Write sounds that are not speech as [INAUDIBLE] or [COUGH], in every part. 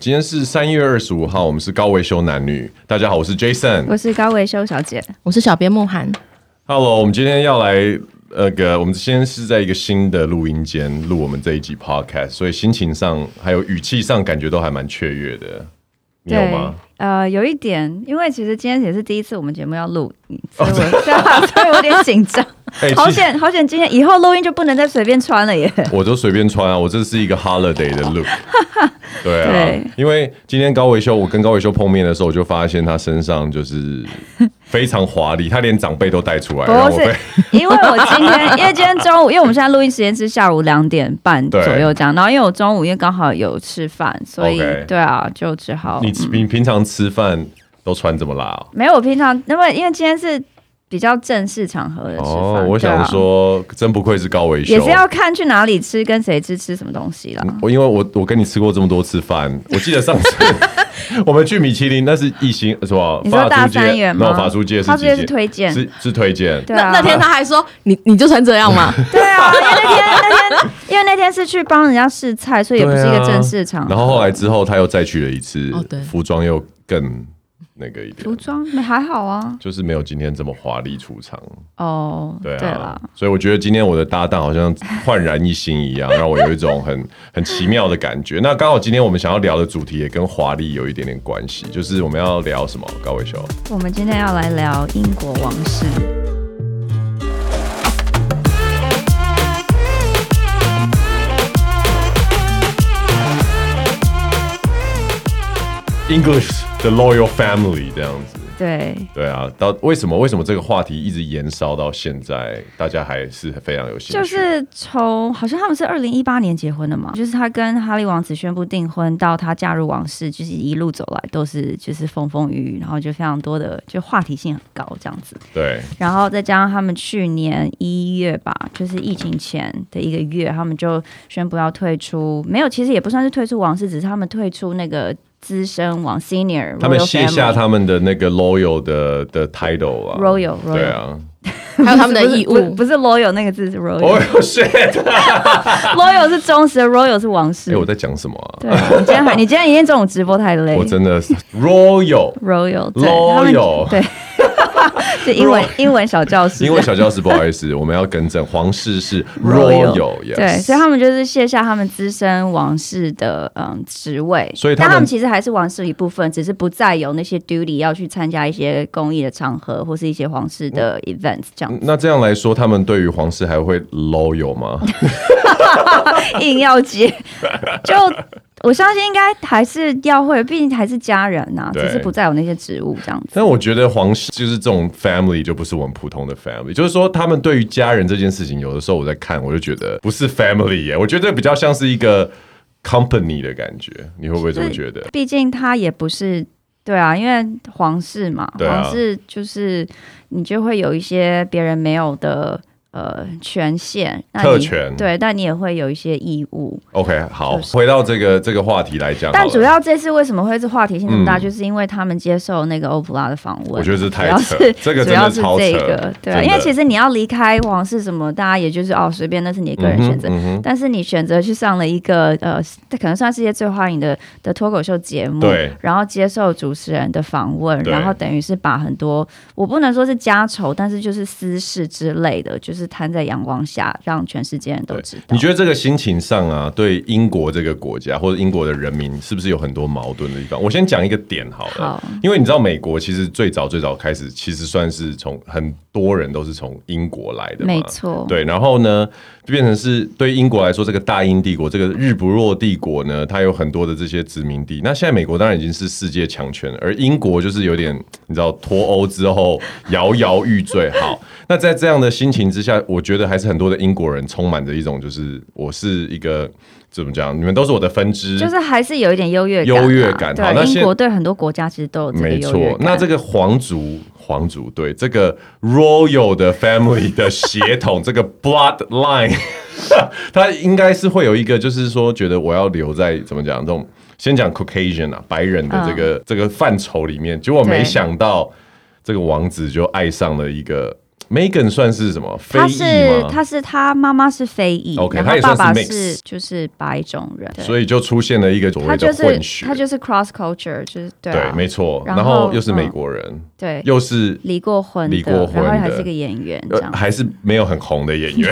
今天是三月二十五号，我们是高维修男女。大家好，我是 Jason，我是高维修小姐，我是小编慕涵。Hello，我们今天要来那个，我们现在是在一个新的录音间录我们这一集 Podcast，所以心情上还有语气上感觉都还蛮雀跃的。你有吗？呃，有一点，因为其实今天也是第一次我们节目要录，所以我、哦、[LAUGHS] 所以我有点紧张。欸、好险好险，今天以后录音就不能再随便穿了耶！[LAUGHS] 我就随便穿啊，我这是一个 holiday 的 look。[LAUGHS] 对啊对，因为今天高维修，我跟高维修碰面的时候，我就发现他身上就是非常华丽，他连长辈都带出来。不是，因为我 [LAUGHS] 今天，因为今天中午，因为我们现在录音时间是下午两点半左右这样，然后因为我中午因为刚好有吃饭，所以、okay. 对啊，就只好。你你平常吃饭都穿这么辣、哦？没有，我平常因为因为今天是。比较正式场合的吃饭哦，我想说，真不愧是高维修，也是要看去哪里吃，跟谁吃，吃什么东西啦。我因为我我跟你吃过这么多次饭，[LAUGHS] 我记得上次 [LAUGHS] 我们去米其林，那是一星是吧？你说大三元吗？法租界，法租界是推荐，是是推荐。对啊，那天他还说你你就穿这样吗？[LAUGHS] 对啊，因为那天那天因为那天是去帮人家试菜，所以也不是一个正式场合。然后后来之后他又再去了一次，哦、对，服装又更。那个一点服装没还好啊，就是没有今天这么华丽出场哦。对啊，对，所以我觉得今天我的搭档好像焕然一新一样，让我有一种很 [LAUGHS] 很奇妙的感觉。那刚好今天我们想要聊的主题也跟华丽有一点点关系，就是我们要聊什么？高伟修，我们今天要来聊英国王室。English。The loyal Family 这样子，对对啊，到为什么为什么这个话题一直延烧到现在，大家还是非常有兴趣？就是从好像他们是二零一八年结婚的嘛，就是他跟哈利王子宣布订婚到他嫁入王室，就是一路走来都是就是风风雨雨，然后就非常多的就话题性很高这样子。对，然后再加上他们去年一月吧，就是疫情前的一个月，他们就宣布要退出，没有，其实也不算是退出王室，只是他们退出那个。资深王 senior，他们卸下他们的那个 loyal 的的 title 啊，royal，, royal 对啊，[LAUGHS] 还有他们的义务，不是,不是 loyal 那个字是 royal，loyal、oh, shit. 是忠实的，royal 是王室。哎、欸，我在讲什么啊？对，你今天还，你今天一天中午直播太累，我真的是 royal，royal，royal，对。是英文英文小教室，英文小教室，不好意思，[LAUGHS] 我们要更正，皇室是 royal，, royal yes. 对，所以他们就是卸下他们资深王室的嗯职位，所以他们，但他们其实还是王室一部分，只是不再有那些 duty 要去参加一些公益的场合或是一些皇室的 events 这样。那这样来说，他们对于皇室还会 loyal 吗？[LAUGHS] 硬要接就。我相信应该还是要会，毕竟还是家人呐、啊，只是不再有那些职务这样子。但我觉得皇室就是这种 family 就不是我们普通的 family，就是说他们对于家人这件事情，有的时候我在看，我就觉得不是 family 耶，我觉得比较像是一个 company 的感觉。你会不会这么觉得？毕竟他也不是对啊，因为皇室嘛，皇室就是你就会有一些别人没有的。呃，权限、特权，对，但你也会有一些义务。OK，好，回到这个这个话题来讲。但主要这次为什么会是话题性这么大，嗯，就是因为他们接受那个欧普拉的访问。我觉得是太扯，这个主要是这个，对啊，因为其实你要离开王室什么，大家也就是哦，随便，那是你的个人选择，嗯嗯。但是你选择去上了一个呃，可能算世界最欢迎的的脱口秀节目，对，然后接受主持人的访问，然后等于是把很多我不能说是家丑，但是就是私事之类的，就是。是摊在阳光下，让全世界人都知道。你觉得这个心情上啊，对英国这个国家或者英国的人民，是不是有很多矛盾的地方？我先讲一个点好了，好，因为你知道美国其实最早最早开始，其实算是从很多人都是从英国来的，没错。对，然后呢，就变成是对英国来说，这个大英帝国，这个日不落帝国呢，它有很多的这些殖民地。那现在美国当然已经是世界强权了，而英国就是有点你知道脱欧之后摇摇欲坠。好，[LAUGHS] 那在这样的心情之下。我觉得还是很多的英国人充满着一种，就是我是一个怎么讲，你们都是我的分支，就是还是有一点优越感、啊。优越感，好，那英国对很多国家其实都有。没错，那这个皇族，皇族对这个 royal 的 family 的血统，[LAUGHS] 这个 bloodline，[LAUGHS] 他应该是会有一个，就是说觉得我要留在怎么讲这种，先讲 Caucasian 啊，白人的这个、嗯、这个范畴里面，结果没想到这个王子就爱上了一个。Meghan 算是什么？非裔吗？他是他是他妈妈是非裔，OK，他爸爸是就是白种人，所以就出现了一个所谓的混血，他就是 cross culture，就是对，没错，然后又是美国人，对，又是离过婚，离过婚，然后还是一个演员，这样还是没有很红的演员。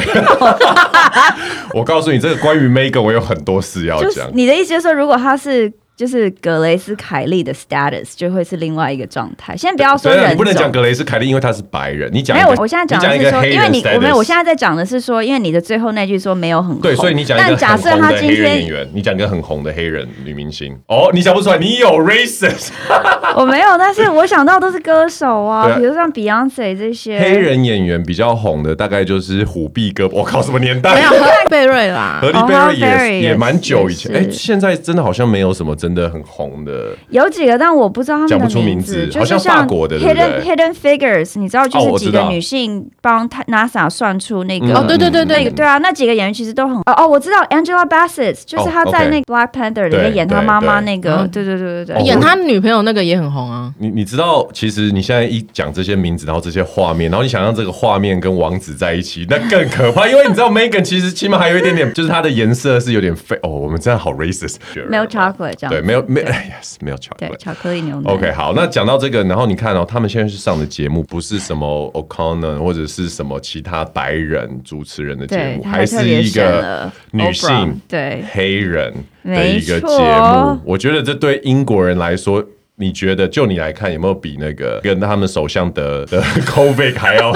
[LAUGHS] 我告诉你，这个关于 Meghan 我有很多事要讲。你的意思就是说，如果他是？就是格雷斯凯利的 status 就会是另外一个状态。先不要说人种，你不能讲格雷斯凯利，因为他是白人。你讲没有，我现在讲的是说，因为你我没有，我现在在讲的是说，因为你的最后那句说没有很红，对，所以你讲一个很红的黑人演员，你讲一个很红的黑人女明星。哦，你讲不出来，你有 racist。[LAUGHS] 我没有，但是我想到都是歌手啊，比如像 Beyonce 这些黑人演员比较红的，大概就是虎臂哥。我靠，什么年代？没有，贝瑞啦，贝瑞也也蛮久以前。哎，现在真的好像没有什么真的很红的。有几个，但我不知道他们的名字，就是像 hidden hidden figures，你知道，就是几个女性帮 NASA 算出那个，哦，对对对对，对啊，那几个演员其实都很，哦哦，我知道 Angela Bassett，就是她在那个 Black Panther 里面演她妈妈那个，对对对对对，演她女朋友那个也很红啊。你你知道，其实你现在一讲这些名字，然后这些画面，然后你想让这个画面跟王子在一起，那更可怕，因为你知道 Meghan 其实起码还有一点点，就是她的颜色是有点废哦，我们真的好 racist，没有 chocolate 这样，对，没有没有。[LAUGHS] Yes, 没有巧克力，巧克力牛奶。OK，好，那讲到这个，然后你看哦，他们现在是上的节目，不是什么 O'Connor 或者是什么其他白人主持人的节目，还是一个女性对黑人的一个节目。我觉得这对英国人来说，你觉得就你来看，有没有比那个跟他们首相的的 [LAUGHS] COVID 还要？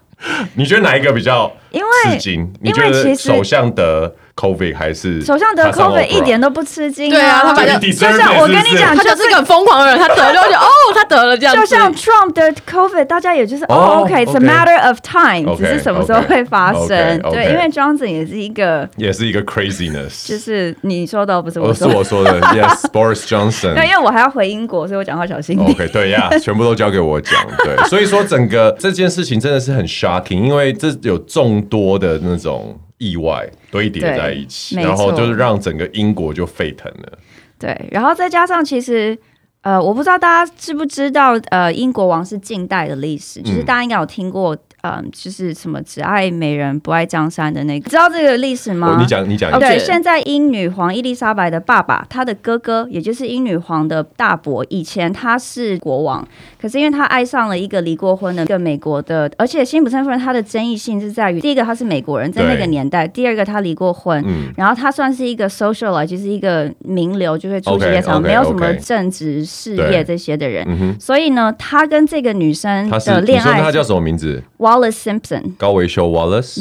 [LAUGHS] 你觉得哪一个比较？因为你觉得首相得？COVID 还是首相得 COVID 一点都不吃惊，对啊，他反正就像我跟你讲，他就是个疯狂的人，他得了就 [LAUGHS] 哦，他得了这样，就像 Trump 的 COVID，大家也就是哦，OK，it's a matter of time，只是什么时候会发生，对，因为 Johnson 也是一个，也是一个 craziness，就是你说的不是我说，是我说的，[LAUGHS] Yes，Boris Johnson，对，因为我还要回英国，所以我讲话小心。点，OK，对呀，[LAUGHS] 全部都交给我讲，对，所以说整个这件事情真的是很 shocking，因为这有众多的那种。意外堆叠在一起，然后就是让整个英国就沸腾了。对，然后再加上其实，呃，我不知道大家知不知道，呃，英国王是近代的历史，就是大家应该有听过。嗯，就是什么只爱美人不爱江山的那个，知道这个历史吗？哦、你讲，你讲。对，现在英女皇伊丽莎白的爸爸，他的哥哥，也就是英女皇的大伯，以前他是国王，可是因为他爱上了一个离过婚的一个美国的，而且辛普森夫人她的争议性是在于，第一个他是美国人，在那个年代；第二个他离过婚，嗯、然后他算是一个 socialite，就是一个名流，就会出席场，没有什么政治事业这些的人，嗯、所以呢，他跟这个女生的恋爱，她叫什么名字？Wallace Simpson，高维修 Wallace，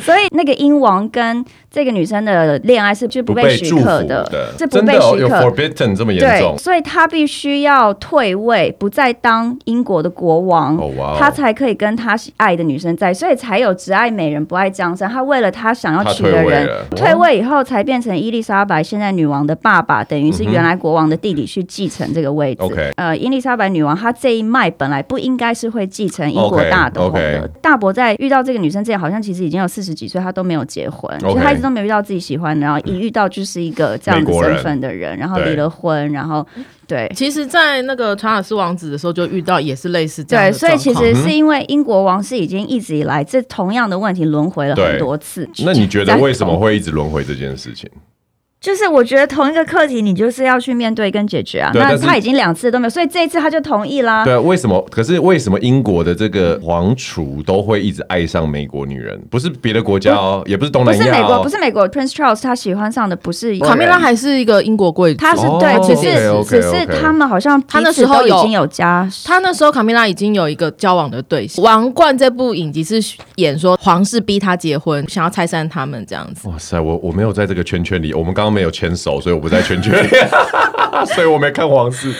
所以那个英王跟这个女生的恋爱是就不被许可的，是不被许可，forbidden 这么严重，所以他必须要退位，不再当英国的国王，他才可以跟他爱的女生在，所以才有只爱美人不爱江山。他为了他想要娶的人，退位以后才变成伊丽莎白现在女王的爸爸，等于是原来国王的弟弟去继承这个位置。呃，伊丽莎白女王她这一脉本来不应该是会继承英国大统的，大伯在遇到这个女生之前，好像其实已经有四十几岁，他都没有结婚，就他一直都没遇到自己喜欢的，然后一遇到就是一个这样的身份的人，然后离了婚，然后对，其实，在那个查尔斯王子的时候就遇到也是类似这样，对，所以其实是因为英国王室已经一直以来这同样的问题轮回了很多次。那你觉得为什么会一直轮回这件事情？就是我觉得同一个课题，你就是要去面对跟解决啊。那他已经两次都没有，所以这一次他就同意啦。对，为什么？可是为什么英国的这个皇储都会一直爱上美国女人？不是别的国家哦，也不是东南亚。不是美国，不是美国。Prince Charles 他喜欢上的不是卡米拉，还是一个英国贵族。他是对，只是只是他们好像他那时候已经有家，他那时候卡米拉已经有一个交往的对象。王冠这部影集是演说皇室逼他结婚，想要拆散他们这样子。哇塞，我我没有在这个圈圈里，我们刚刚没有牵手。所以我不在圈圈里，[LAUGHS] 所以我没看皇室。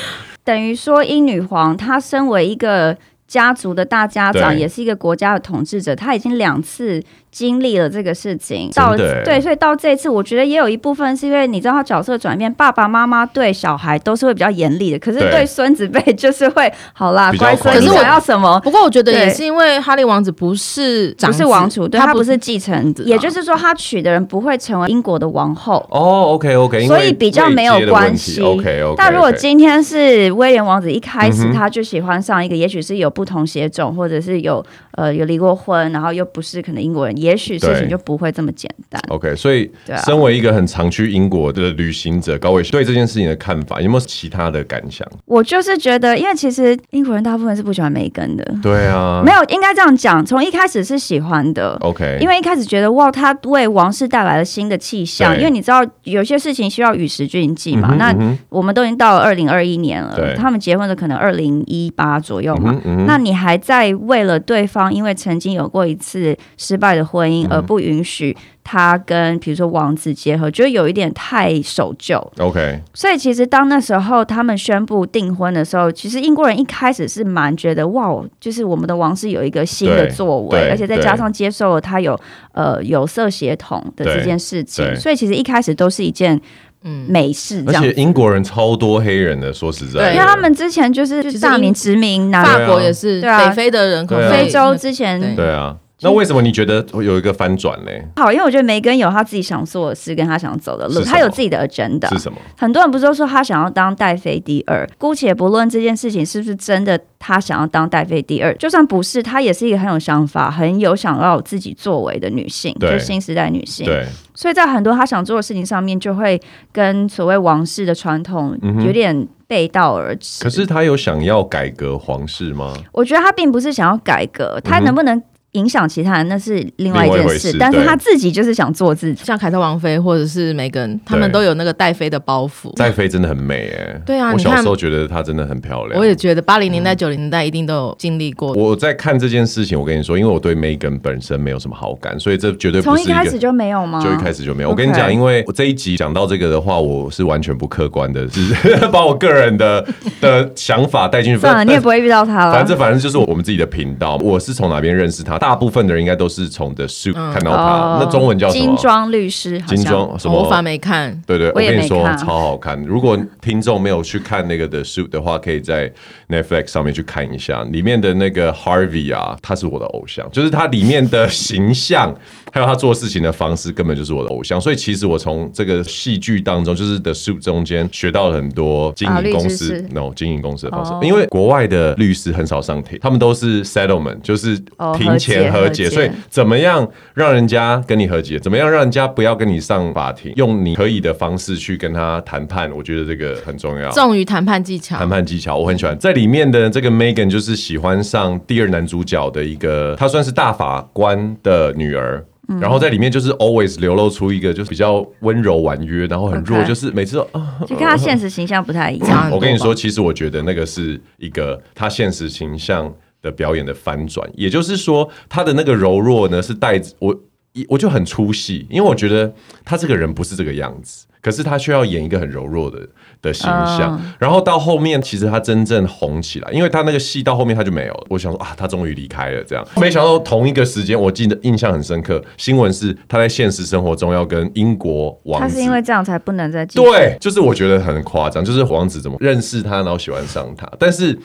等于说，英女皇她身为一个家族的大家长，也是一个国家的统治者，她已经两次经历了这个事情，到对，所以到这一次，我觉得也有一部分是因为你知道他角色转变，爸爸妈妈对小孩都是会比较严厉的，可是对。孙子辈就是会好啦，乖孙，可是我要什么？不过我觉得也是因为哈利王子不是不是王储，对他不是继承者，也就是说他娶的人不会成为英国的王后。哦，OK OK，所以比较没有关系。OK OK，但如果今天是威廉王子一开始他就喜欢上一个，也许是有不同血种，或者是有呃有离过婚，然后又不是可能英国人，也许事情就不会这么简单。OK，所以身为一个很常去英国的旅行者，高伟对这件事情的看法有没有其他的感想？我就是觉得，因为其实英国人大部分是不喜欢梅根的。对啊，没有应该这样讲，从一开始是喜欢的。OK，因为一开始觉得哇，他为王室带来了新的气象。因为你知道有些事情需要与时俱进嘛。那我们都已经到了二零二一年了，他们结婚的可能二零一八左右嘛。那你还在为了对方，因为曾经有过一次失败的婚姻而不允许他跟比如说王子结合，觉得有一点太守旧。OK，所以其实当那时候他们宣布订婚的时候，其实英国人一开始是蛮觉得哇，就是我们的王室有一个新的作为，而且再加上接受了他有呃有色血统的这件事情，所以其实一开始都是一件。嗯，美事，而且英国人超多黑人的，说实在，对，因为他们之前就是大明殖民，法国也是，对啊，北非的人口，非洲之前，对啊。那为什么你觉得有一个翻转呢？好，因为我觉得梅根有他自己想做的事，跟他想走的路，他有自己的 agenda。是什么？很多人不是都说他想要当戴妃第二？姑且不论这件事情是不是真的，他想要当戴妃第二，就算不是，他也是一个很有想法、很有想要有自己作为的女性，就新时代女性。对，所以在很多他想做的事情上面，就会跟所谓王室的传统有点背道而驰。可是他有想要改革皇室吗？我觉得他并不是想要改革，他能不能？影响其他人那是另外一件事，但是他自己就是想做自己，像凯特王妃或者是梅根，他们都有那个戴妃的包袱。戴妃真的很美哎，对啊，我小时候觉得她真的很漂亮。我也觉得八零年代九零年代一定都有经历过。我在看这件事情，我跟你说，因为我对梅根本身没有什么好感，所以这绝对从一开始就没有吗？就一开始就没有。我跟你讲，因为我这一集讲到这个的话，我是完全不客观的，[LAUGHS] 是把我个人的的想法带进去。算了，你也不会遇到他了。反正反正就是我们自己的频道，我是从哪边认识他？大部分的人应该。都是从 The Suit 看到他，那中文叫什么？金装律师。金装什么？我反没看。对对，我跟你说超好看。如果听众没有去看那个 The Suit 的话，可以在 Netflix 上面去看一下。里面的那个 Harvey 啊，他是我的偶像，就是他里面的形象，还有他做事情的方式，根本就是我的偶像。所以其实我从这个戏剧当中，就是 The Suit 中间学到了很多经营公司，no 经营公司的方式。因为国外的律师很少上庭，他们都是 settlement，就是庭前和解，所以。怎么样让人家跟你和解？怎么样让人家不要跟你上法庭？用你可以的方式去跟他谈判，我觉得这个很重要。重于谈判技巧，谈判技巧我很喜欢。在里面的这个 Megan 就是喜欢上第二男主角的一个，她算是大法官的女儿。嗯、然后在里面就是 always 流露出一个就是比较温柔婉约，然后很弱.就是每次都就跟他现实形象不太一样。我跟你说，其实我觉得那个是一个他现实形象的表演的翻转，也就是说，他的那个柔弱呢，是带着我，我就很出戏，因为我觉得他这个人不是这个样子，可是他却要演一个很柔弱的的形象，嗯、然后到后面，其实他真正红起来，因为他那个戏到后面他就没有。我想说啊，他终于离开了，这样，没想到同一个时间，我记得印象很深刻，新闻是他在现实生活中要跟英国王子，他是因为这样才不能再。对，就是我觉得很夸张，就是王子怎么认识他，然后喜欢上他，但是。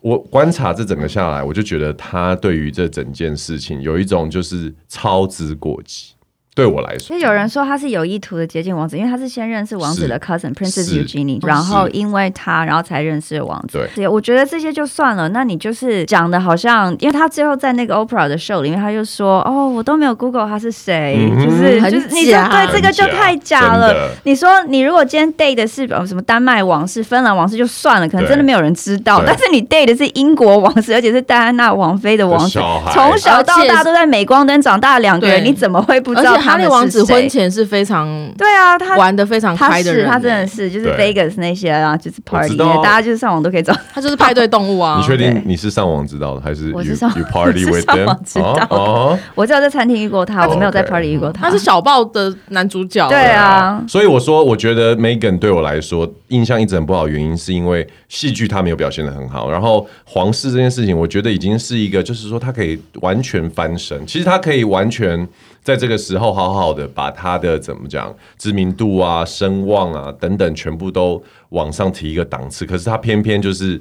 我观察这整个下来，我就觉得他对于这整件事情有一种就是操之过急。对我来说，所以有人说他是有意图的接近王子，因为他是先认识王子的 cousin Princess Eugenie，然后因为他，然后才认识王子。对，我觉得这些就算了。那你就是讲的好像，因为他最后在那个 Oprah 的 show 里面，他就说：“哦，我都没有 Google 他是谁，就是就是你说对这个就太假了。你说你如果今天 date 的是什么丹麦王室、芬兰王室就算了，可能真的没有人知道。但是你 date 的是英国王室，而且是戴安娜王妃的王子，从小到大都在镁光灯长大的两个人，你怎么会不知道？”他们王子婚前是非常对啊，他玩的非常开的人，他真的是就是 Vegas 那些啊，就是 party，大家就是上网都可以找，他就是派对动物啊。你确定你是上网知道的，还是我是上 you party with them？知道，我只有在餐厅遇过他，我没有在 party 遇过他。他是小报的男主角，对啊。所以我说，我觉得 Megan 对我来说印象一直很不好，原因是因为戏剧他没有表现的很好，然后皇室这件事情，我觉得已经是一个，就是说他可以完全翻身，其实他可以完全。在这个时候，好好的把他的怎么讲知名度啊、声望啊等等，全部都往上提一个档次。可是他偏偏就是，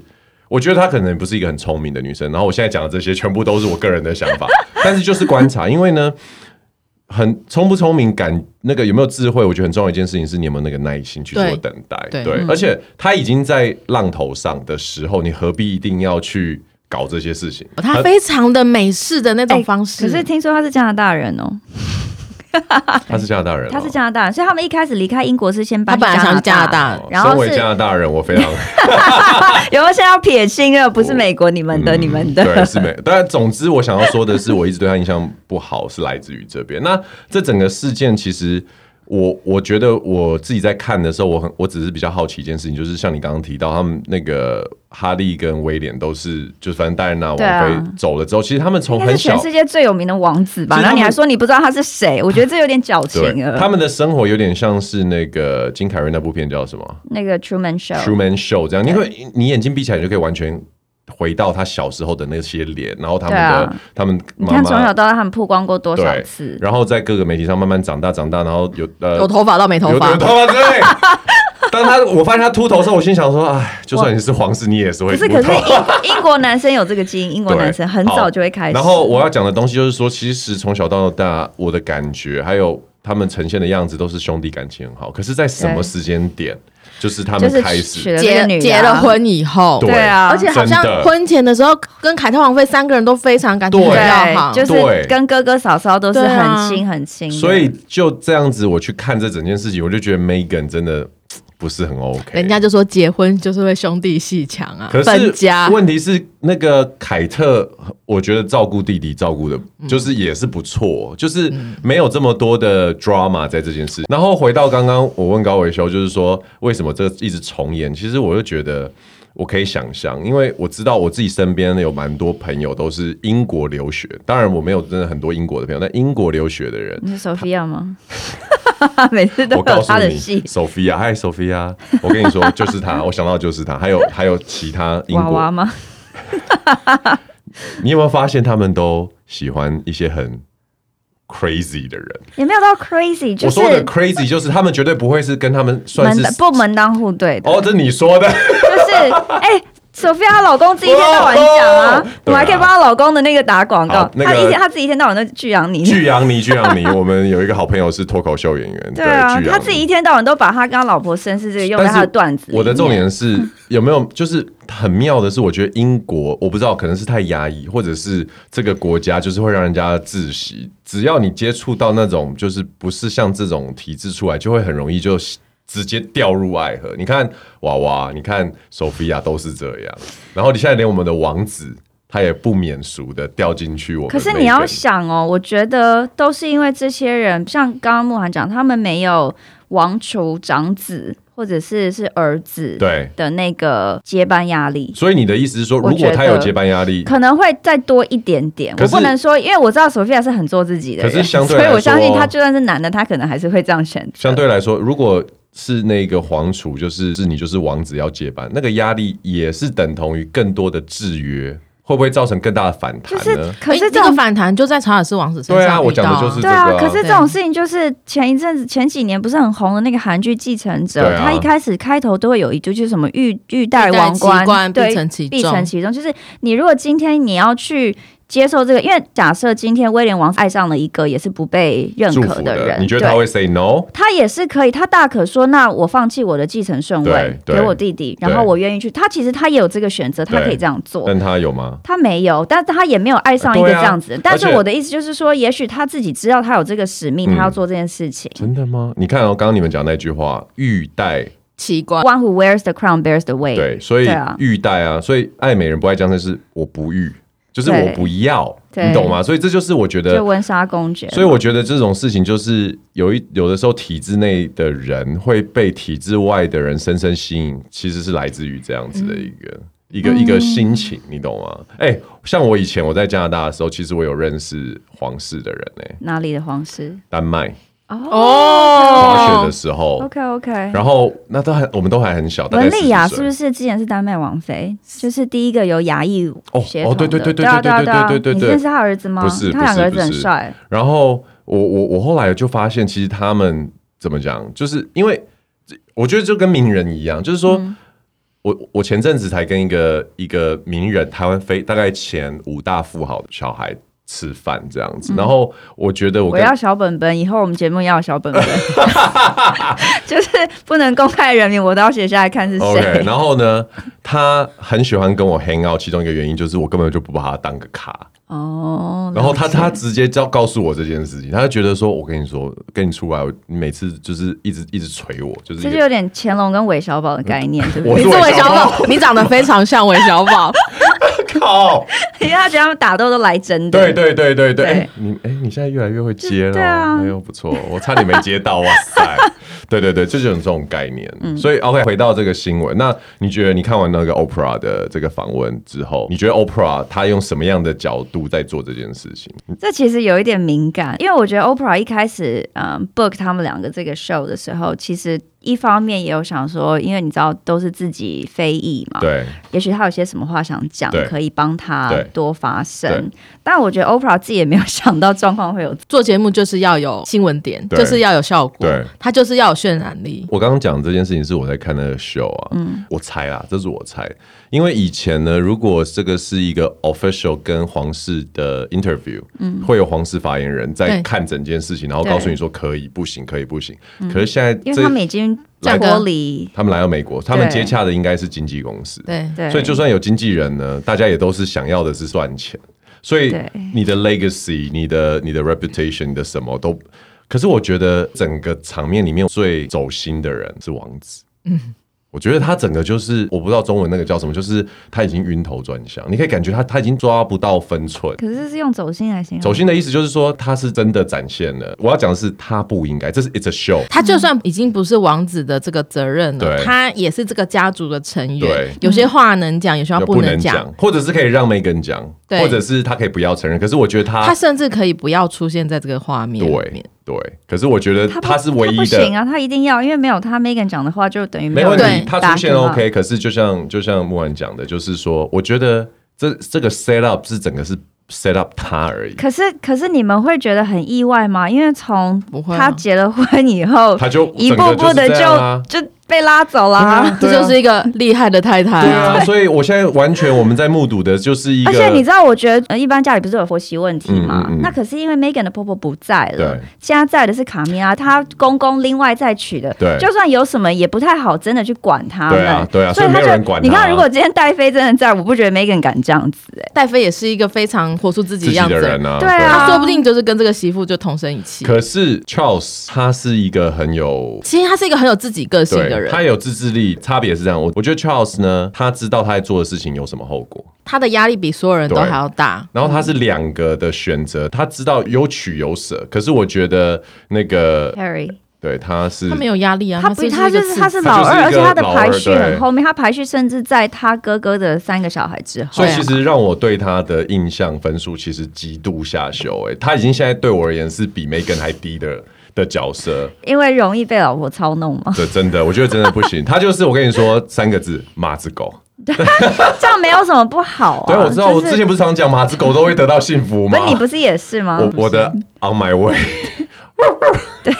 我觉得她可能不是一个很聪明的女生。然后我现在讲的这些，全部都是我个人的想法。[LAUGHS] 但是就是观察，因为呢，很聪不聪明感，那个有没有智慧，我觉得很重要一件事情是你有没有那个耐心去做等待。对，而且她已经在浪头上的时候，你何必一定要去？搞这些事情，他非常的美式的那种方式。欸、可是听说他是加拿大人哦，[LAUGHS] 他是加拿大人，他是加拿大人，所以他们一开始离开英国是先搬加拿大，他本来想加拿大，然后身为加拿大人，我非常 [LAUGHS] [LAUGHS] 有没有现在要撇清了？不是美国，你们的，你们的，对，是美。但总之，我想要说的是，我一直对他印象不好，是来自于这边。那这整个事件其实。我我觉得我自己在看的时候，我很我只是比较好奇一件事情，就是像你刚刚提到，他们那个哈利跟威廉都是，就反正戴安娜王妃走了之后，啊、其实他们从很小，全世界最有名的王子吧，然后你还说你不知道他是谁，我觉得这有点矫情了。他们的生活有点像是那个金凯瑞那部片叫什么？那个 Truman Show。Truman Show 这样，你会你眼睛闭起来就可以完全。回到他小时候的那些脸，然后他们的、啊、他们妈妈，你看从小到大他们曝光过多少次，然后在各个媒体上慢慢长大长大，然后有呃有头发到没头发，有头发对。[LAUGHS] 当他我发现他秃头的时候，我心想说，哎，就算你是皇室，你也是会秃头。可是可是英英国男生有这个基因，英国男生很早就会开始。然后我要讲的东西就是说，其实从小到大，我的感觉还有他们呈现的样子都是兄弟感情很好。可是，在什么时间点？就是他们开始结结了婚以后，对啊，而且好像婚前的时候跟凯特王妃三个人都非常感情比较好，就是跟哥哥嫂嫂都是很亲很亲。所以就这样子，我去看这整件事情，我就觉得 Megan 真的。不是很 OK，人家就说结婚就是会兄弟戏强啊。可是问题是那个凯特，我觉得照顾弟弟照顾的，就是也是不错，就是没有这么多的 drama 在这件事。然后回到刚刚我问高维修，就是说为什么这一直重演？其实我就觉得我可以想象，因为我知道我自己身边有蛮多朋友都是英国留学，当然我没有真的很多英国的朋友，但英国留学的人，你是 Sophia 吗？[LAUGHS] [LAUGHS] 每次都有他的戏，Sophia，嗨，Sophia，我跟你说，[LAUGHS] 就是他，我想到就是他，还有还有其他英国娃娃吗？[LAUGHS] 你有没有发现他们都喜欢一些很 crazy 的人？也没有到 crazy，就是、我说的 crazy 就是他们绝对不会是跟他们算是不门当户对的。哦，这你说的，就是哎。欸 Sophia 她老公自己一天到晚讲啊，我还可以帮她老公的那个打广告。她一天，她自己一天到晚都巨阳尼，巨阳尼，巨阳尼。[LAUGHS] 我们有一个好朋友是脱口秀演员，对啊，他自己一天到晚都把他跟他老婆身世这个用在他的段子。我的重点是有没有，就是很妙的是，我觉得英国我不知道，可能是太压抑，或者是这个国家就是会让人家窒息。只要你接触到那种，就是不是像这种体制出来，就会很容易就。直接掉入爱河，你看娃娃，你看 Sophia 都是这样。然后你现在连我们的王子，他也不免俗的掉进去。我可是你要想哦，我觉得都是因为这些人，像刚刚慕涵讲，他们没有王储长子或者是是儿子对的那个接班压力。所以你的意思是说，如果他有接班压力，可能会再多一点点。我不能说，因为我知道 Sophia 是很做自己的人，可是相对，所以我相信他就算是男的，他可能还是会这样选。相对来说，如果是那个皇储，就是是你就是王子要接班，那个压力也是等同于更多的制约，会不会造成更大的反弹呢？就是、可是这个反弹就在查尔斯王子身上。对啊，我讲的就是这个、啊。对啊，可是这种事情就是前一阵子、前几年不是很红的那个韩剧《继承者》啊，他一开始开头都会有一句，就是什么欲欲戴王冠，对，必承其重，必承其重。就是你如果今天你要去。接受这个，因为假设今天威廉王子爱上了一个也是不被认可的人，的你觉得他会 say no？他也是可以，他大可说，那我放弃我的继承顺位，给我弟弟，然后我愿意去。他其实他也有这个选择，他可以这样做。但他有吗？他没有，但他也没有爱上一个这样子。但是我的意思就是说，也许他自己知道他有这个使命，他要做这件事情。真的吗？你看哦，刚刚你们讲那句话，欲戴其冠，One who wears the crown bears the weight。对，所以欲戴啊，所以爱美人不爱江山是我不欲。就是我不要，你懂吗？所以这就是我觉得温莎公爵。所以我觉得这种事情就是有一有的时候体制内的人会被体制外的人深深吸引，其实是来自于这样子的一个、嗯、一个一个心情，你懂吗？哎、欸，像我以前我在加拿大的时候，其实我有认识皇室的人呢、欸。哪里的皇室？丹麦。哦，滑雪的时候，OK OK，然后那都还，我们都还很小。文丽雅是不是之前是丹麦王妃？就是第一个有牙裔哦。哦，对对对对对对对对对对。你认识他儿子吗？不是，他两个儿子很帅。然后我我我后来就发现，其实他们怎么讲，就是因为我觉得就跟名人一样，就是说我我前阵子才跟一个一个名人，台湾非大概前五大富豪的小孩。吃饭这样子，然后我觉得我我要小本本，以后我们节目要小本本，[LAUGHS] 就是不能公开人名，我都要写下来看是谁。Okay, 然后呢，他很喜欢跟我 hang out，其中一个原因就是我根本就不把他当个咖。哦，然后他他直接就要告诉我这件事情，他就觉得说，我跟你说，跟你出来，你每次就是一直一直捶我，就是这就有点乾隆跟韦小宝的概念，对不是？你是韦小宝，你长得非常像韦小宝。[LAUGHS] 靠！[LAUGHS] 因为他觉得他们打斗都来真的。对对对对对，欸、你哎、欸，你现在越来越会接了，对啊，哎呦不错，我差点没接到，哇塞！对 [LAUGHS] 对对，这就是这种概念。嗯、所以 OK，回到这个新闻，那你觉得你看完那个 Oprah 的这个访问之后，你觉得 Oprah 他用什么样的角度在做这件事情？这其实有一点敏感，因为我觉得 Oprah 一开始嗯 book 他们两个这个 show 的时候，其实。一方面也有想说，因为你知道都是自己非议嘛，对，也许他有些什么话想讲，可以帮他多发声。但我觉得 Oprah 自己也没有 [LAUGHS] 想到状况会有，做节目就是要有新闻点，就是要有效果，对，他就是要有渲染力。我刚刚讲这件事情是我在看那个 show 啊，嗯，我猜啦，这是我猜，因为以前呢，如果这个是一个 official 跟皇室的 interview，嗯，会有皇室发言人在看整件事情，然后告诉你说可以不行，可以不行。可是现在，因为他们已经。在国里，他们来到美国，他们接洽的应该是经纪公司，对。对，所以就算有经纪人呢，大家也都是想要的是赚钱，所以你的 legacy、你的你的 reputation、你的什么都，可是我觉得整个场面里面最走心的人是王子，嗯。我觉得他整个就是我不知道中文那个叫什么，就是他已经晕头转向，你可以感觉他他已经抓不到分寸。可是是用走心来形容。走心的意思就是说他是真的展现了。我要讲的是他不应该，这是 it's a show。他就算已经不是王子的这个责任了，他也是这个家族的成员。对，有些话能讲，有些话不能讲，或者是可以让 Megan 讲，或者是他可以不要承认。可是我觉得他他甚至可以不要出现在这个画面里面。对，可是我觉得他是唯一的。不行啊，他一定要，因为没有他，Megan 讲的话就等于没问题。他出现 OK，可是就像就像木兰讲的，就是说，我觉得这这个 set up 是整个是 set up 他而已。可是可是你们会觉得很意外吗？因为从他结了婚以后，他就一步步的就就。被拉走了，啊，这就是一个厉害的太太。对啊，所以我现在完全我们在目睹的就是一个。而且你知道，我觉得一般家里不是有婆媳问题吗？那可是因为 Megan 的婆婆不在了，现在在的是卡米拉，她公公另外再娶的。对，就算有什么也不太好，真的去管他们。对啊，对啊，所以没有人管。你看，如果今天戴妃真的在，我不觉得 Megan 敢这样子。哎，戴妃也是一个非常活出自己样子的人啊。对啊，他说不定就是跟这个媳妇就同生一气。可是 Charles 他是一个很有，其实他是一个很有自己个性的人，他有自制力。差别是这样，我我觉得 Charles 呢，他知道他在做的事情有什么后果，他的压力比所有人都还要大。然后他是两个的选择，他知道有取有舍。可是我觉得那个 Harry，对，他是他没有压力啊，他不，他就是他是老二，而且他的排序很后面，他排序甚至在他哥哥的三个小孩之后。所以其实让我对他的印象分数其实极度下修。哎，他已经现在对我而言是比 Megan 还低的。的角色，因为容易被老婆操弄嘛？对，真的，我觉得真的不行。[LAUGHS] 他就是我跟你说三个字：马子狗。这样没有什么不好啊。对，我知道，我之前不是常讲马子狗都会得到幸福吗？那你不是也是吗？我我的 On my way。[LAUGHS] 对，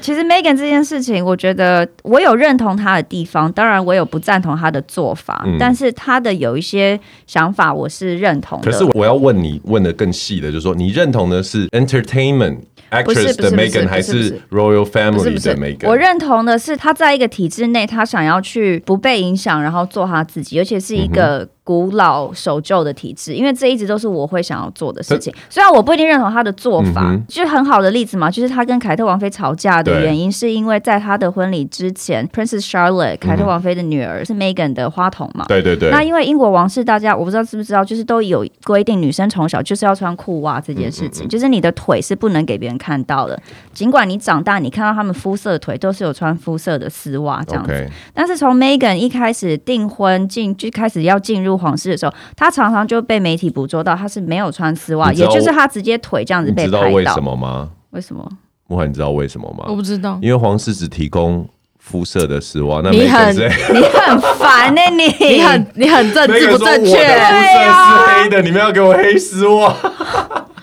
其实 Megan 这件事情，我觉得我有认同他的地方，当然我有不赞同他的做法，嗯、但是他的有一些想法我是认同的。可是我要问你，问的更细的，就是说你认同的是 Entertainment。actress 的 Megan 还是 Royal Family 的 Megan？我认同的是他在一个体制内，他想要去不被影响，然后做他自己，而且是一个古老守旧的体制，因为这一直都是我会想要做的事情。虽然我不一定认同他的做法，嗯、就是很好的例子嘛，就是他跟凯特王妃吵架的原因，是因为在他的婚礼之前，Princess Charlotte 凯特王妃的女儿是 Meghan 的花童嘛。对对对。那因为英国王室，大家我不知道知不知道，就是都有规定，女生从小就是要穿裤袜这件事情，就是你的腿是不能给别人看到的。尽管你长大，你看到他们肤色的腿都是有穿肤色的丝袜这样子。但是从 Meghan 一开始订婚进就开始要进入。皇室的时候，他常常就被媒体捕捉到，他是没有穿丝袜，也就是他直接腿这样子被拍到。你知道为什么吗？为什么？慕寒，你知道为什么吗？我不知道，因为皇室只提供肤色的丝袜。那你很 [LAUGHS] 你很烦呢、欸，你你很你很正治不正确。肤色是黑的，你们要给我黑丝袜。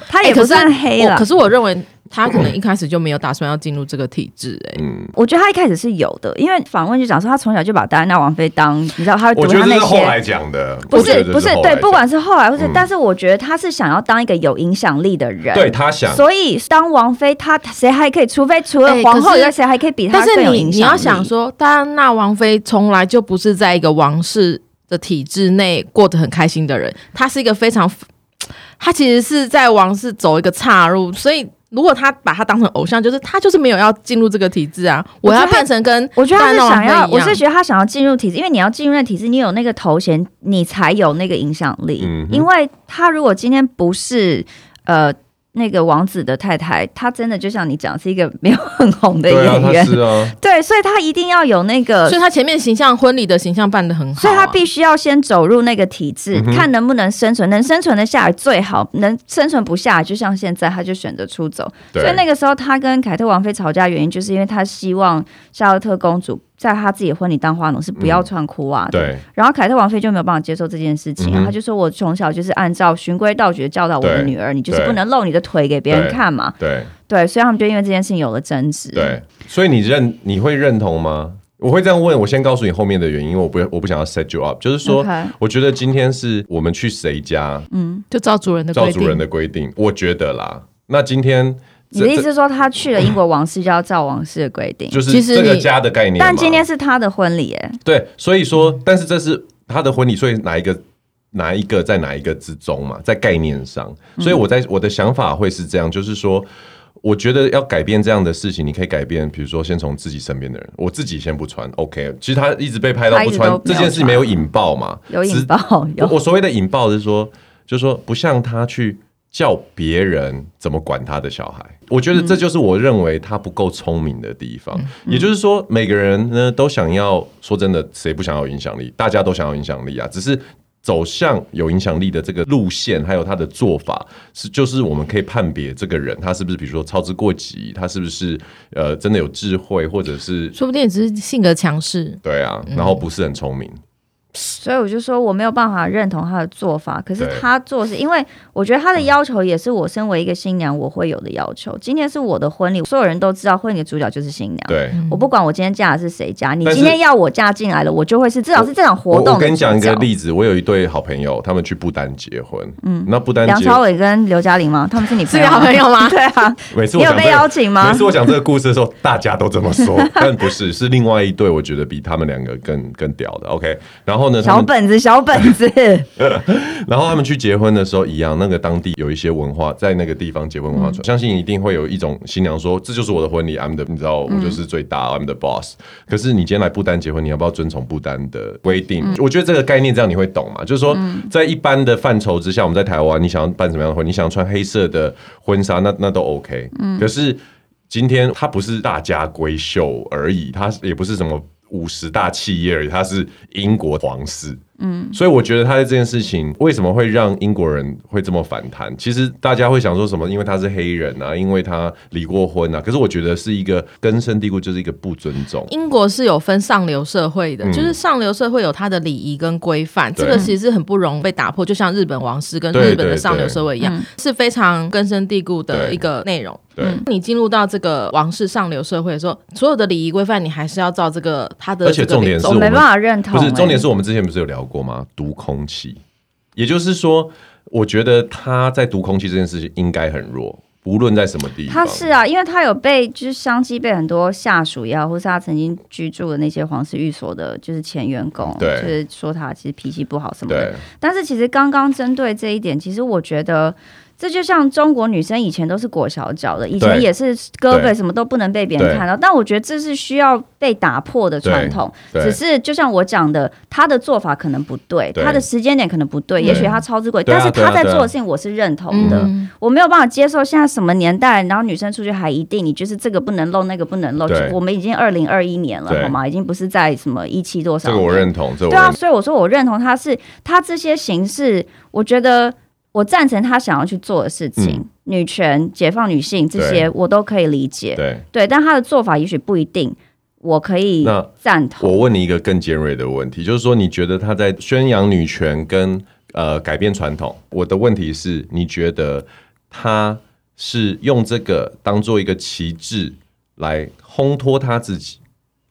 他也不算黑了，可是我认为。他可能一开始就没有打算要进入这个体制，哎，嗯，我觉得他一开始是有的，因为访问就讲说他从小就把戴安娜王妃当，你知道他会读他那些，后来讲的，不是不是对，不管是后来或是，但是我觉得他是想要当一个有影响力的人，对他想，所以当王妃，他谁还可以？除非除了皇后以外，谁还可以比他更有影响力？你要想说，戴安娜王妃从来就不是在一个王室的体制内过得很开心的人，她是一个非常，她其实是在王室走一个岔路，所以。如果他把他当成偶像，就是他就是没有要进入这个体制啊！我要变成跟我觉得他是想要，我是觉得他想要进入体制，因为你要进入那体制，你有那个头衔，你才有那个影响力。嗯，因为他如果今天不是呃。那个王子的太太，她真的就像你讲，是一个没有很红的演员，对啊，[LAUGHS] 对，所以她一定要有那个，所以她前面形象、婚礼的形象办得很好，啊，所以她必须要先走入那个体制，嗯，看能不能生存，能生存得下来最好，能生存不下来，就像现在，她就选择出走。所以那个时候，她跟凯特王妃吵架原因，就是因为她希望夏洛特公主。在他自己的婚礼当花童是不要穿裤袜的，嗯，对。然后凯特王妃就没有办法接受这件事情，啊，他、嗯、就说：“我从小就是按照循规蹈矩教导我的女儿，你就是不能露你的腿给别人看嘛。”对对，所以他们就因为这件事情有了争执。对，所以你认你会认同吗？我会这样问，我先告诉你后面的原因，因为我不我不想要 set you up，就是说，okay. 我觉得今天是我们去谁家，嗯，就照主人的照主人的规定，我觉得啦。那今天。你的意思是说，他去了英国王室就要照王室的规定，就是这个家的概念。但今天是他的婚礼，哎，对，所以说，但是这是他的婚礼，所以哪一个哪一个在哪一个之中嘛，在概念上，所以我在我的想法会是这样，就是说，我觉得要改变这样的事情，你可以改变，比如说先从自己身边的人，我自己先不穿，OK。其实他一直被拍到不穿，这件事没有引爆嘛？有引爆，有。我所谓的引爆是说，就是说不像他去。叫别人怎么管他的小孩，我觉得这就是我认为他不够聪明的地方。嗯、也就是说，每个人呢都想要说真的，谁不想要影响力？大家都想要影响力啊，只是走向有影响力的这个路线，还有他的做法，是就是我们可以判别这个人他是不是，比如说操之过急，他是不是呃真的有智慧，或者是说不定只是性格强势，对啊，然后不是很聪明。所以我就说我没有办法认同他的做法，可是他做是因为我觉得他的要求也是我身为一个新娘我会有的要求。今天是我的婚礼，所有人都知道婚礼的主角就是新娘。对，我不管我今天嫁的是谁家，你今天要我嫁进来了，我就会是至少是这场活动。我跟你讲一个例子，我有一对好朋友，他们去不丹结婚。嗯，那不丹梁朝伟跟刘嘉玲吗？他们是你是好朋友吗？[LAUGHS] 对啊，每次你有被邀请吗？每次我讲这个故事的时候，大家都这么说，但不是，是另外一对，我觉得比他们两个更更屌的。OK，然后呢，小本子。小本子，[LAUGHS] 然后他们去结婚的时候一样，那个当地有一些文化，在那个地方结婚文化，相信一定会有一种新娘说：“这就是我的婚礼，I'm the，你知道，我就是最大，I'm the boss。”可是你今天来不丹结婚，你要不要遵从不丹的规定？我觉得这个概念这样你会懂嘛？就是说，在一般的范畴之下，我们在台湾，你想要办什么样的婚？你想要穿黑色的婚纱，那那都 OK。可是今天它不是大家闺秀而已，它也不是什么五十大企业而已，它是英国皇室。嗯，所以我觉得他的这件事情为什么会让英国人会这么反弹？其实大家会想说什么？因为他是黑人啊，因为他离过婚啊。可是我觉得是一个根深蒂固，就是一个不尊重。英国是有分上流社会的，嗯、就是上流社会有他的礼仪跟规范，这个其实是很不容易被打破。就像日本王室跟日本的上流社会一样，是非常根深蒂固的一个内容。对，你进入到这个王室上流社会的时候，所有的礼仪规范你还是要照这个他的。而且重点是没办法认同、欸。不是重点是我们之前不是有聊过吗？读空气，也就是说，我觉得他在读空气这件事情应该很弱。无论在什么地方，他是啊，因为他有被就是相继被很多下属也好，或是他曾经居住的那些皇室寓所的，就是前员工，对，就是说他其实脾气不好什么的。但是其实刚刚针对这一点，其实我觉得。这就像中国女生以前都是裹小脚的，以前也是胳膊什么都不能被别人看到。但我觉得这是需要被打破的传统。只是就像我讲的，他的做法可能不对，对他的时间点可能不对，也许他超之过急。但是他在做的事情我是认同的，我没有办法接受现在什么年代，然后女生出去还一定你就是这个不能露，那个不能露。我们已经二零二一年了，好吗？已经不是在什么一七多少。这个我认同，这个、我认同。对啊，所以我说我认同他是他这些形式，我觉得。我赞成他想要去做的事情，嗯、女权、解放女性这些我都可以理解。对，对，但他的做法也许不一定，我可以赞同。我问你一个更尖锐的问题，就是说，你觉得他在宣扬女权跟呃改变传统？我的问题是，你觉得他是用这个当做一个旗帜来烘托他自己，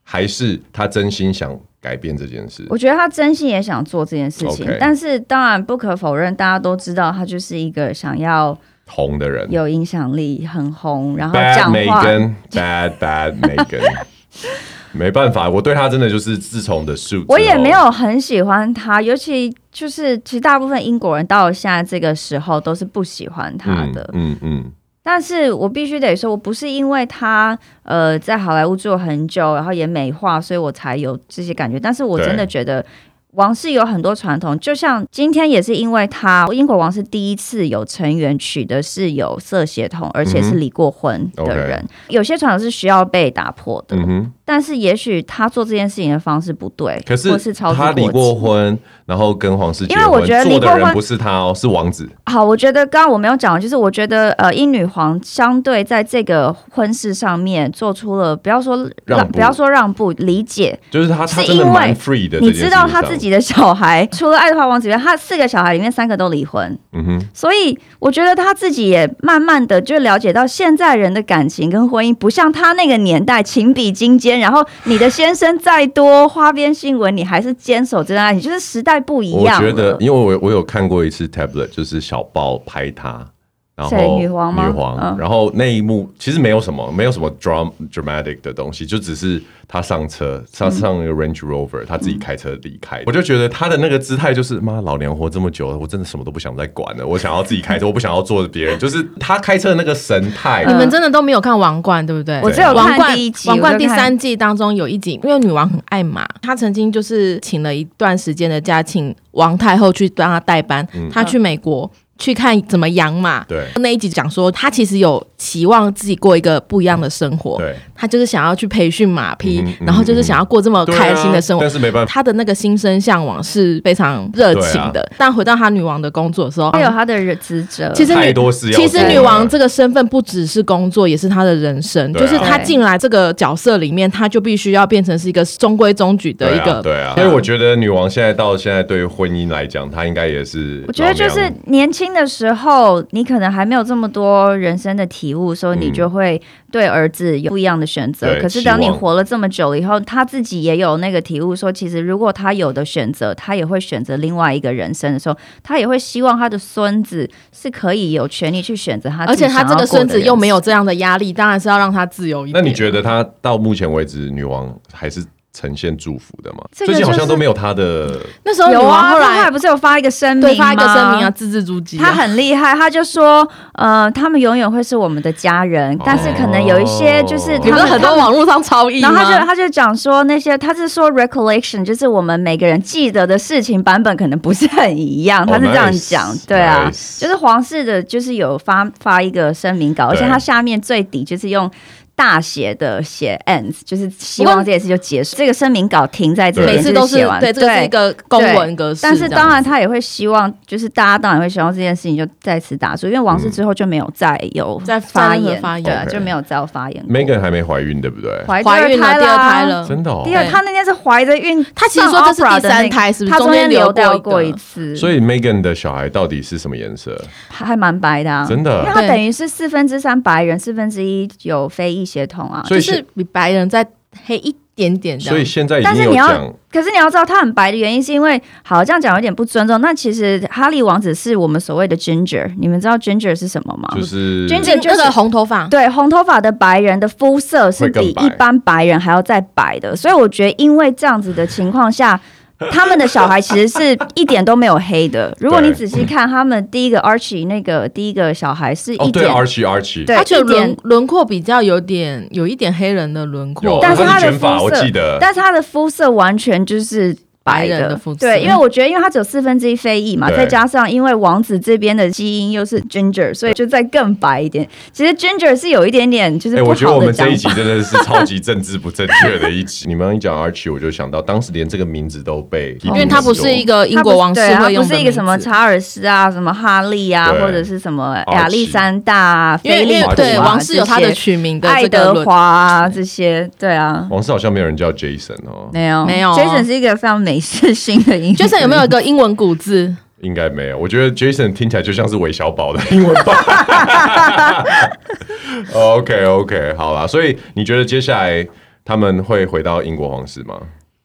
还是他真心想？改变这件事，我觉得他真心也想做这件事情，Okay. 但是当然不可否认，大家都知道他就是一个想要红的人，有影响力，很红，然后讲话。[LAUGHS] Bad bad Meghan，[LAUGHS] 没办法，我对他真的就是自从的 suit，我也没有很喜欢他，尤其就是其实大部分英国人到了现在这个时候都是不喜欢他的，嗯嗯。嗯但是我必须得说，我不是因为他呃在好莱坞做很久，然后也美化，所以我才有这些感觉。但是我真的觉得。王室有很多传统，就像今天也是因为他，英国王室第一次有成员娶的是有色血统，而且是离过婚的人。嗯 okay、有些传统是需要被打破的，嗯、但是也许他做这件事情的方式不对，可是他离过婚，然后跟皇室结婚，因为我觉得离过婚不是他哦，是王子。好，我觉得刚刚我没有讲，就是我觉得呃，英女皇相对在这个婚事上面做出了不要说让不要说让步，理解，就是他是因为 free 的，你知道他自己。你的小孩 [LAUGHS] 除了爱德华王子以外，他四个小孩里面三个都离婚。嗯哼，所以我觉得他自己也慢慢的就了解到，现在人的感情跟婚姻不像他那个年代情比金坚。然后你的先生再多花边新闻，你还是坚守这段爱情，就是时代不一样。我觉得，因为我我有看过一次 tablet，就是小报拍他。然后女皇吗？女皇，然后那一幕其实没有什么，没有什么 dram dramatic 的东西，就只是他上车，上上一个 Range Rover，他自己开车离开。我就觉得他的那个姿态就是，妈，老娘活这么久了，我真的什么都不想再管了，我想要自己开车，我不想要坐着别人。就是他开车的那个神态。你们真的都没有看《王冠》对不对？我只有看第一集，《王冠》第三季当中有一集，因为女王很爱马，她曾经就是请了一段时间的假，请王太后去帮她代班，她去美国。去看怎么养马，对，那一集讲说他其实有期望自己过一个不一样的生活，对，他就是想要去培训马匹，嗯嗯、然后就是想要过这么开心的生活，啊、但是没办法，他的那个心生向往是非常热情的。啊、但回到他女王的工作的时候，他有他的职责，其实女其实女王这个身份不只是工作，也是她的人生，啊、就是她进来这个角色里面，她就必须要变成是一个中规中矩的一个，对啊。所以、啊、我觉得女王现在到现在对于婚姻来讲，她应该也是，我觉得就是年轻的时候。你可能还没有这么多人生的体悟，所以你就会对儿子有不一样的选择。嗯、可是等你活了这么久了以后，他自己也有那个体悟，说其实如果他有的选择，他也会选择另外一个人生的时候，他也会希望他的孙子是可以有权利去选择他。而且他这个孙子又没有这样的压力，当然是要让他自由一点。那你觉得他到目前为止，女王还是？呈现祝福的嘛？最近好像都没有他的。那时候有啊，后来不是有发一个声明吗？发一个声明啊，字字珠玑。他很厉害，他就说，呃，他们永远会是我们的家人，但是可能有一些就是他们很多网络上超译，然后他就他就讲说那些他是说 recollection，就是我们每个人记得的事情版本可能不是很一样，他是这样讲，对啊，就是皇室的，就是有发发一个声明稿，而且他下面最底就是用。大写的写 ends，就是希望这件事就结束。这个声明稿停在这里，每次都是写完，对，这是一个公文格式。但是当然，他也会希望，就是大家当然会希望这件事情就再次打住，因为王室之后就没有再有再发言，发言，对，就没有再有发言。Meghan 还没怀孕，对不对？怀孕了，第二胎了，真的。第二，他那天是怀着孕，他其实说这是第三胎，是不是？他中间流掉过一次。所以 Meghan 的小孩到底是什么颜色？还蛮白的，真的，因为他等于是四分之三白人，四分之一有非裔血统啊，所以。是比白人再黑一点点。所以现在已经有讲，但是你要，可是你要知道他很白的原因是因为，好，这样讲有点不尊重。那其实哈利王子是我们所谓的 ginger，你们知道 ginger 是什么吗？就是 ginger 就是那个红头发，对，红头发的白人的肤色是比一般白人还要再白的。所以我觉得，因为这样子的情况下。他们的小孩其实是一点都没有黑的。[LAUGHS] 如果你仔细看，他们第一个 Archie 那个第一个小孩是一点，哦、对 Archie Archie，对，而且轮轮廓比较有点有一点黑人的轮廓，但是他的肤色，我记得，但是他的肤色完全就是。白的，的肤色，对，因为我觉得，因为他只有四分之一非裔嘛，再加上因为王子这边的基因又是 ginger，所以就再更白一点。其实 ginger 是有一点点，就是、欸、我觉得我们这一集真的是超级政治不正确的一集。[LAUGHS] 你们一讲 Archie，我就想到当时连这个名字都被，因为他不是一个英国王室会用的，不是一个什么查尔斯啊，什么哈利啊，或者是什么亚历山大、啊菲利普对王室有他的取名的爱德华啊这些，对啊，王室好像没有人叫 Jason 哦，没有没有，Jason 是一个非常美。美式新的英，Jason 有没有一个英文古字？应该没有。我觉得 Jason 听起来就像是韦小宝的 [LAUGHS] 英文版。[LAUGHS] OK OK，好啦。所以你觉得接下来他们会回到英国皇室吗？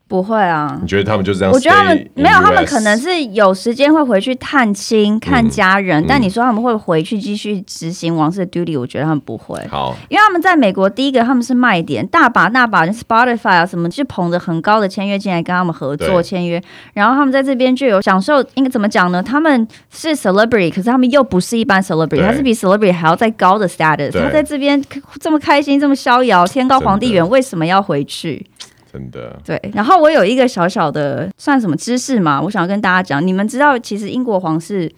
不会啊，你觉得他们就这样？我觉得他们没有，他们可能是有时间会回去探亲、看家人。嗯、但你说他们会回去继续执行王室的 duty，我觉得他们不会。好，因为他们在美国，第一个他们是卖点，大把大把 Spotify 啊什么，就捧着很高的签约进来跟他们合作签约。然后他们在这边就有享受，应该怎么讲呢？他们是 celebrity，可是他们又不是一般 celebrity，他是比 celebrity 还要再高的 status。他在这边这么开心，这么逍遥，天高皇帝远，为什么要回去？真的对，然后我有一个小小的算什么知识嘛，我想要跟大家讲，你们知道其实英国皇室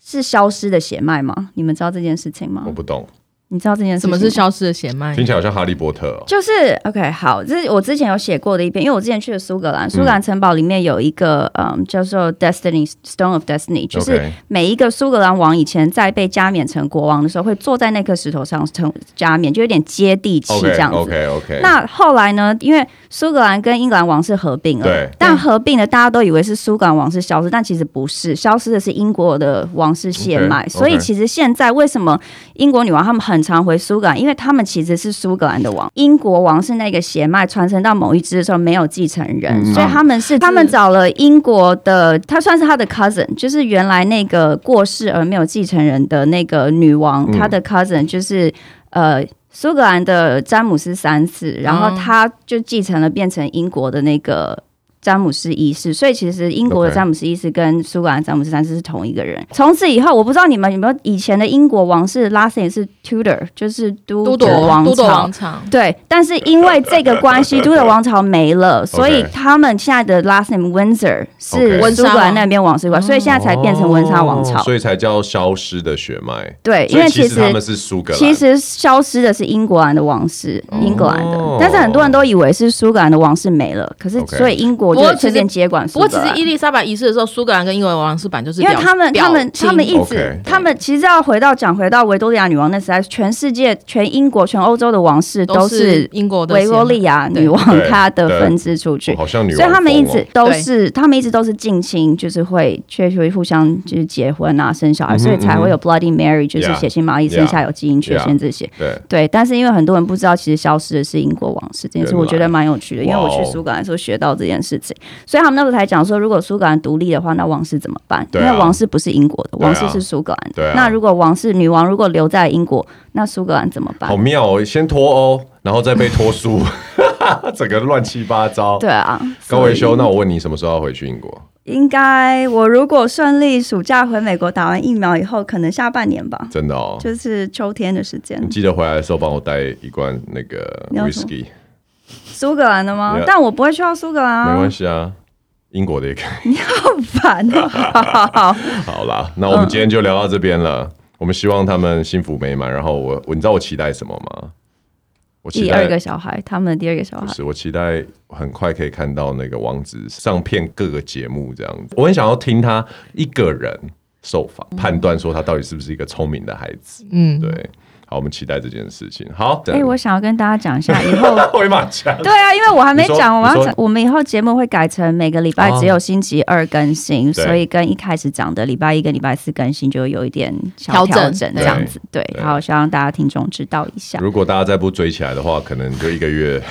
是消失的血脉吗？你们知道这件事情吗？我不懂。你知道这件事什么是消失的血脉？听起来好像哈利波特哦。就是 OK，好，这是我之前有写过的一篇，因为我之前去了苏格兰，苏格兰城堡里面有一个嗯叫做 Destiny Stone of Destiny，就是每一个苏格兰王以前在被加冕成国王的时候，会坐在那颗石头上成加冕，就有点接地气这样子。OK OK。那后来呢？因为苏格兰跟英格兰王室合并了，对，但合并了，大家都以为是苏格兰王室消失，但其实不是，消失的是英国的王室血脉。所以其实现在为什么英国女王他们很常回苏格兰？因为他们其实是苏格兰的王，英国王是那个血脉传承到某一支的时候没有继承人，嗯、所以他们是他们找了英国的，他算是他的 cousin，就是原来那个过世而没有继承人的那个女王，他、嗯、的 cousin 就是呃苏格兰的詹姆斯三世，然后他就继承了变成英国的那个。詹姆斯一世，所以其实英国的詹姆斯一世跟苏格兰詹姆斯三世是同一个人。从此以后，我不知道你们有没有以前的英国王室 last name 是 Tudor，就是都铎王朝。都铎王朝。对，但是因为这个关系，都铎王朝没了，所以他们现在的 last name Windsor 是苏格兰那边王室，所以现在才变成温莎王朝，所以才叫消失的血脉。对，因为其实他们是苏格兰，其实消失的是英格兰的王室，英格兰的，但是很多人都以为是苏格兰的王室没了，可是所以英国。不过其实接管，不过其实伊丽莎白一世的时候，苏格兰跟英国王室版就是因为他们他们他们一直 Okay. 他们其实要回到讲回到维多利亚女王那时代，全世界全英国全欧洲的王室都是英国的维多利亚女王她的分支出去，好像女王，所以他们一直都是他们一直都是近亲，就是会确实会互相就是结婚啊生小孩，所以才会有 Bloody Mary，就是血腥玛丽生下有基因缺陷这些。对。对，但是因为很多人不知道，其实消失的是英国王室这件事，我觉得蛮有趣的，因为我去苏格兰的时候学到这件事情，所以他们那。刚才讲说，如果苏格兰独立的话，那王室怎么办？因为王室不是英国的，王室是苏格兰的。那如果王室女王如果留在英国，那苏格兰怎么办？好妙哦！先脱欧，然后再被脱苏，[LAUGHS] 整个乱七八糟。对啊，高维修，那我问你，什么时候要回去英国？应该我如果顺利暑假回美国，打完疫苗以后，可能下半年吧。真的哦，就是秋天的时间。你记得回来的时候帮我带一罐那个 whisky，苏格兰的吗？但我不会去到苏格兰啊。没关系啊。英国的也可以。[LAUGHS] 你好烦哦！好，[LAUGHS] 好啦，那我们今天就聊到这边了。嗯、我们希望他们幸福美满。然后我，我你知道我期待什么吗？我期待第二个小孩，他们的第二个小孩。不是，我期待很快可以看到那个王子上片各个节目这样子。我很想要听他一个人受访，嗯、判断说他到底是不是一个聪明的孩子。嗯，对。好，我们期待这件事情。好，哎、欸，我想要跟大家讲一下，以后回马枪。对啊，因为我还没讲，我要讲，我们以后节目会改成每个礼拜只有星期二更新，啊、所以跟一开始讲的礼拜一跟礼拜四更新就有一点小调整这样子。对，对，对，好，希望大家听众知道一下。如果大家再不追起来的话，可能就一个月。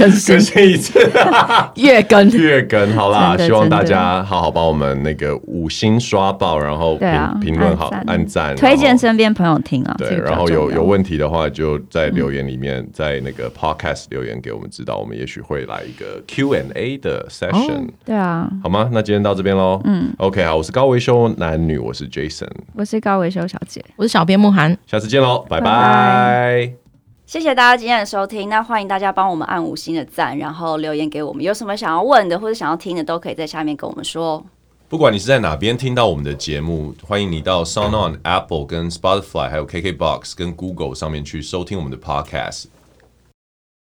更新。更新一次，[LAUGHS] 月更。月更，好啦，希望大家好好帮我们那个五星刷爆，然后评评论好，按赞，推荐身边朋友听啊。对，然后有有问题的话，就在留言里面，在那个 podcast 留言给我们知道，我们也许会来一个 Q&A 的 session。对啊，好吗？那今天到这边喽。嗯，OK，好，我是高维修男女，我是 Jason，我是高维修小姐，我是小编慕寒，下次见喽，拜拜。谢谢大家今天的收听，那欢迎大家帮我们按五星的赞，然后留言给我们，有什么想要问的或者想要听的，都可以在下面跟我们说。不管你是在哪边听到我们的节目，欢迎你到 SoundOn、Apple、跟 Spotify、还有 KKBox、跟 Google 上面去收听我们的 Podcast。